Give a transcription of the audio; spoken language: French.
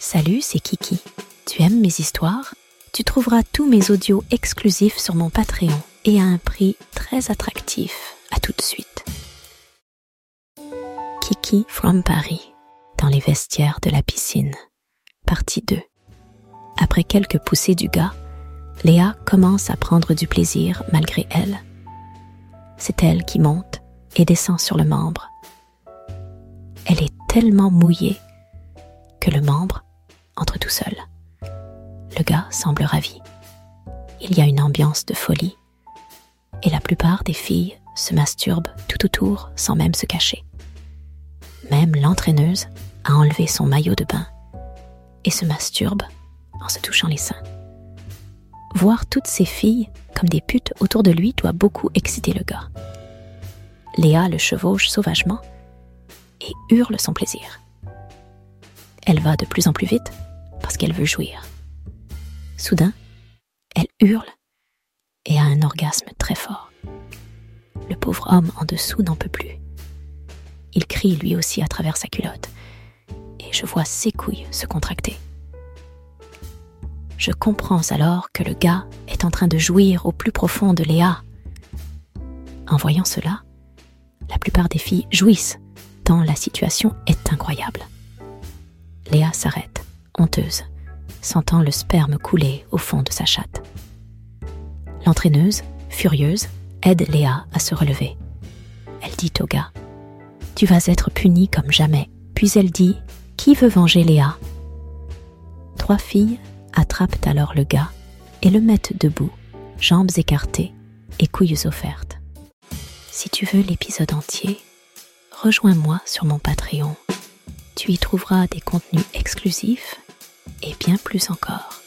Salut, c'est Kiki. Tu aimes mes histoires? Tu trouveras tous mes audios exclusifs sur mon Patreon et à un prix très attractif. À tout de suite. Kiki from Paris, dans les vestiaires de la piscine. Partie 2. Après quelques poussées du gars, Léa commence à prendre du plaisir malgré elle. C'est elle qui monte et descend sur le membre. Elle est tellement mouillée que le membre entre tout seul. Le gars semble ravi. Il y a une ambiance de folie. Et la plupart des filles se masturbent tout autour sans même se cacher. Même l'entraîneuse a enlevé son maillot de bain et se masturbe en se touchant les seins. Voir toutes ces filles comme des putes autour de lui doit beaucoup exciter le gars. Léa le chevauche sauvagement et hurle son plaisir. Elle va de plus en plus vite parce qu'elle veut jouir. Soudain, elle hurle et a un orgasme très fort. Le pauvre homme en dessous n'en peut plus. Il crie lui aussi à travers sa culotte et je vois ses couilles se contracter. Je comprends alors que le gars est en train de jouir au plus profond de Léa. En voyant cela, la plupart des filles jouissent tant la situation est incroyable. Léa s'arrête, honteuse, sentant le sperme couler au fond de sa chatte. L'entraîneuse, furieuse, aide Léa à se relever. Elle dit au gars Tu vas être puni comme jamais. Puis elle dit Qui veut venger Léa? Trois filles attrapent alors le gars et le mettent debout, jambes écartées et couilles offertes. Si tu veux l'épisode entier, rejoins-moi sur mon Patreon. Tu y trouveras des contenus exclusifs et bien plus encore.